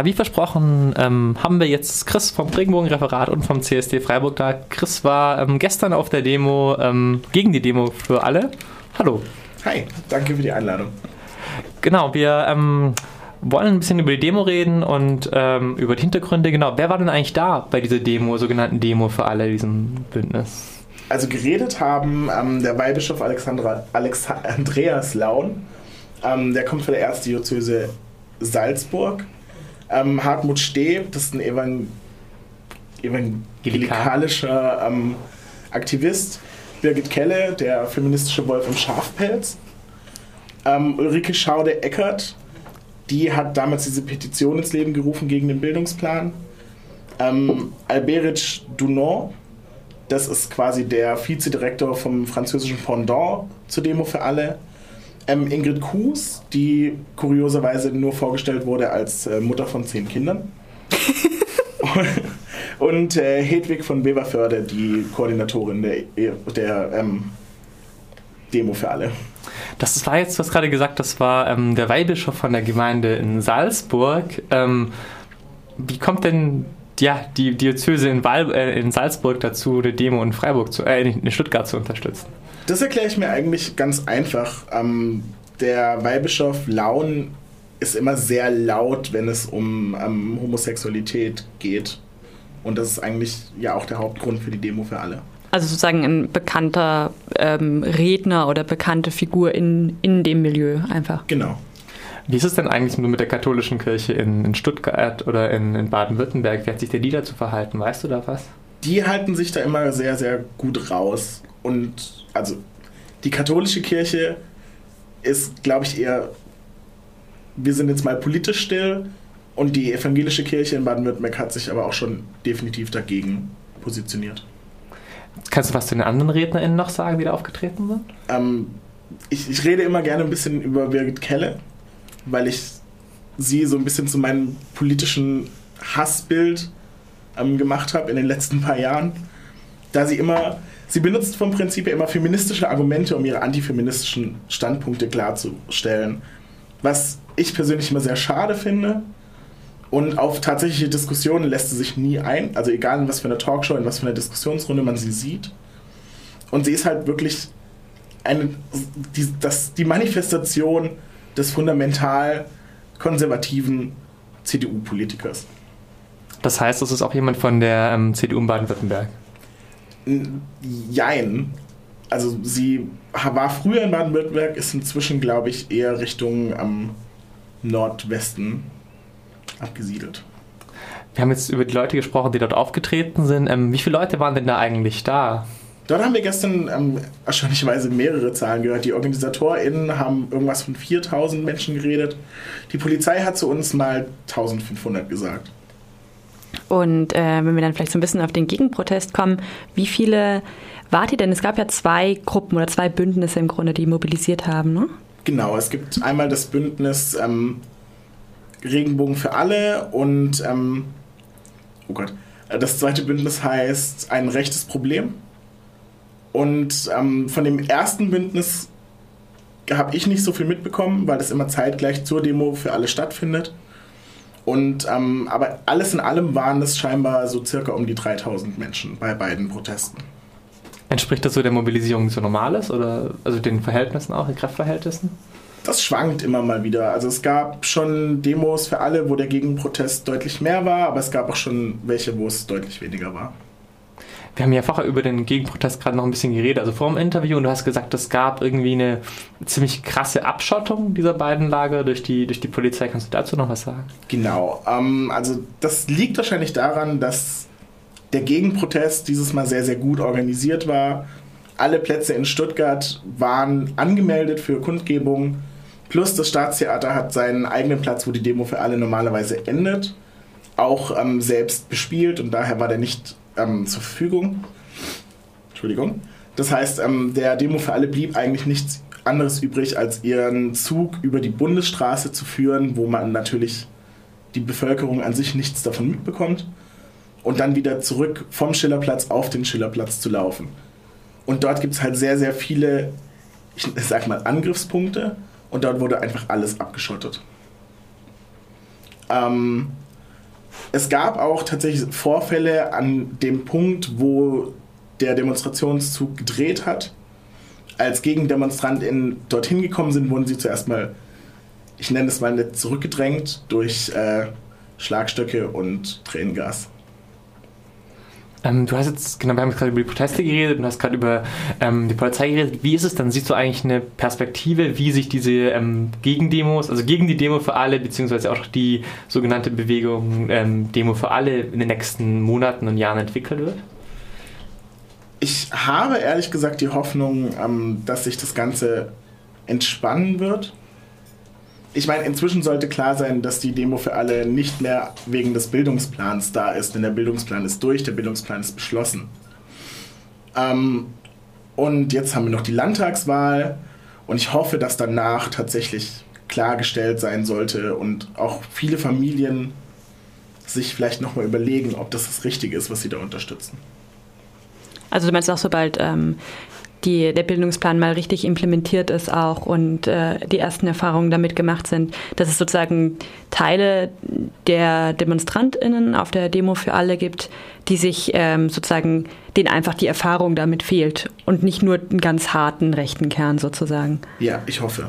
Wie versprochen ähm, haben wir jetzt Chris vom Regenbogenreferat und vom CSD Freiburg da. Chris war ähm, gestern auf der Demo ähm, gegen die Demo für alle. Hallo. Hi, danke für die Einladung. Genau, wir ähm, wollen ein bisschen über die Demo reden und ähm, über die Hintergründe. Genau, wer war denn eigentlich da bei dieser Demo, sogenannten Demo für alle, diesem Bündnis? Also geredet haben ähm, der Weihbischof Alexandra, Alex Andreas Laun, der kommt von der Erzdiözese Salzburg. Ähm, Hartmut Steh, das ist ein Evangel evangelikalischer ähm, Aktivist. Birgit Kelle, der feministische Wolf im Schafpelz. Ähm, Ulrike Schaude-Eckert, die hat damals diese Petition ins Leben gerufen gegen den Bildungsplan. Ähm, Alberic Dunant, das ist quasi der Vizedirektor vom französischen Pendant zur Demo für alle. Ähm, Ingrid Kuhs, die kurioserweise nur vorgestellt wurde als äh, Mutter von zehn Kindern. und äh, Hedwig von Beverförde, die Koordinatorin der, der ähm, Demo für alle. Das war jetzt, du hast gerade gesagt, das war ähm, der Weihbischof von der Gemeinde in Salzburg. Ähm, wie kommt denn ja, die Diözese in, äh, in Salzburg dazu, eine Demo in Freiburg zu, äh, in Stuttgart zu unterstützen? Das erkläre ich mir eigentlich ganz einfach. Ähm, der Weihbischof Laun ist immer sehr laut, wenn es um ähm, Homosexualität geht. Und das ist eigentlich ja auch der Hauptgrund für die Demo für alle. Also sozusagen ein bekannter ähm, Redner oder bekannte Figur in, in dem Milieu einfach. Genau. Wie ist es denn eigentlich mit der katholischen Kirche in, in Stuttgart oder in, in Baden-Württemberg? Wie hat sich der die dazu verhalten? Weißt du da was? Die halten sich da immer sehr, sehr gut raus. Und also die katholische Kirche ist, glaube ich, eher, wir sind jetzt mal politisch still. Und die evangelische Kirche in Baden-Württemberg hat sich aber auch schon definitiv dagegen positioniert. Kannst du was zu den anderen RednerInnen noch sagen, die da aufgetreten sind? Ähm, ich, ich, rede immer gerne ein bisschen über Birgit Kelle, weil ich sie so ein bisschen zu meinem politischen Hassbild ähm, gemacht habe in den letzten paar Jahren. Da sie immer, sie benutzt vom Prinzip her immer feministische Argumente, um ihre antifeministischen Standpunkte klarzustellen. Was ich persönlich immer sehr schade finde. Und auf tatsächliche Diskussionen lässt sie sich nie ein. Also egal in was für einer Talkshow, in was für einer Diskussionsrunde man sie sieht. Und sie ist halt wirklich eine, die, das, die Manifestation des fundamental konservativen CDU-Politikers. Das heißt, das ist auch jemand von der ähm, CDU in Baden-Württemberg? Jein. Also sie war früher in Baden-Württemberg, ist inzwischen, glaube ich, eher Richtung am Nordwesten abgesiedelt. Wir haben jetzt über die Leute gesprochen, die dort aufgetreten sind. Ähm, wie viele Leute waren denn da eigentlich da? Dort haben wir gestern ähm, erstaunlicherweise mehrere Zahlen gehört. Die OrganisatorInnen haben irgendwas von 4000 Menschen geredet. Die Polizei hat zu uns mal 1500 gesagt. Und äh, wenn wir dann vielleicht so ein bisschen auf den Gegenprotest kommen, wie viele wart ihr denn? Es gab ja zwei Gruppen oder zwei Bündnisse im Grunde, die mobilisiert haben, ne? Genau, es gibt einmal das Bündnis ähm, Regenbogen für alle und ähm, oh Gott, das zweite Bündnis heißt ein rechtes Problem. Und ähm, von dem ersten Bündnis habe ich nicht so viel mitbekommen, weil das immer zeitgleich zur Demo für alle stattfindet. Und, ähm, aber alles in allem waren es scheinbar so circa um die 3000 Menschen bei beiden Protesten. Entspricht das so der Mobilisierung so normales oder also den Verhältnissen auch, den Kraftverhältnissen? Das schwankt immer mal wieder. Also es gab schon Demos für alle, wo der Gegenprotest deutlich mehr war, aber es gab auch schon welche, wo es deutlich weniger war. Wir haben ja vorher über den Gegenprotest gerade noch ein bisschen geredet, also vor dem Interview, und du hast gesagt, es gab irgendwie eine ziemlich krasse Abschottung dieser beiden Lager durch die, durch die Polizei. Kannst du dazu noch was sagen? Genau. Ähm, also das liegt wahrscheinlich daran, dass der Gegenprotest dieses Mal sehr, sehr gut organisiert war. Alle Plätze in Stuttgart waren angemeldet für Kundgebungen. Plus das Staatstheater hat seinen eigenen Platz, wo die Demo für alle normalerweise endet, auch ähm, selbst bespielt und daher war der nicht ähm, zur Verfügung. Entschuldigung. Das heißt, ähm, der Demo für alle blieb eigentlich nichts anderes übrig, als ihren Zug über die Bundesstraße zu führen, wo man natürlich die Bevölkerung an sich nichts davon mitbekommt, und dann wieder zurück vom Schillerplatz auf den Schillerplatz zu laufen. Und dort gibt es halt sehr, sehr viele, ich sag mal, Angriffspunkte und dort wurde einfach alles abgeschottet. Ähm, es gab auch tatsächlich Vorfälle an dem Punkt, wo der Demonstrationszug gedreht hat. Als GegendemonstrantInnen dorthin gekommen sind, wurden sie zuerst mal, ich nenne es mal nicht zurückgedrängt, durch äh, Schlagstöcke und Tränengas. Ähm, du hast jetzt, genau, wir haben jetzt gerade über die Proteste geredet und hast gerade über ähm, die Polizei geredet. Wie ist es dann? Siehst du eigentlich eine Perspektive, wie sich diese ähm, Gegendemos, also gegen die Demo für alle, beziehungsweise auch die sogenannte Bewegung ähm, Demo für alle in den nächsten Monaten und Jahren entwickelt wird? Ich habe ehrlich gesagt die Hoffnung, ähm, dass sich das Ganze entspannen wird ich meine, inzwischen sollte klar sein, dass die Demo für alle nicht mehr wegen des Bildungsplans da ist, denn der Bildungsplan ist durch, der Bildungsplan ist beschlossen. Ähm, und jetzt haben wir noch die Landtagswahl und ich hoffe, dass danach tatsächlich klargestellt sein sollte und auch viele Familien sich vielleicht nochmal überlegen, ob das das Richtige ist, was sie da unterstützen. Also du meinst auch, sobald ähm, die, der Bildungsplan mal richtig implementiert ist auch und äh, die ersten Erfahrungen damit gemacht sind, dass es sozusagen Teile der DemonstrantInnen auf der Demo für alle gibt, die sich ähm, sozusagen, denen einfach die Erfahrung damit fehlt und nicht nur einen ganz harten rechten Kern sozusagen. Ja, ich hoffe.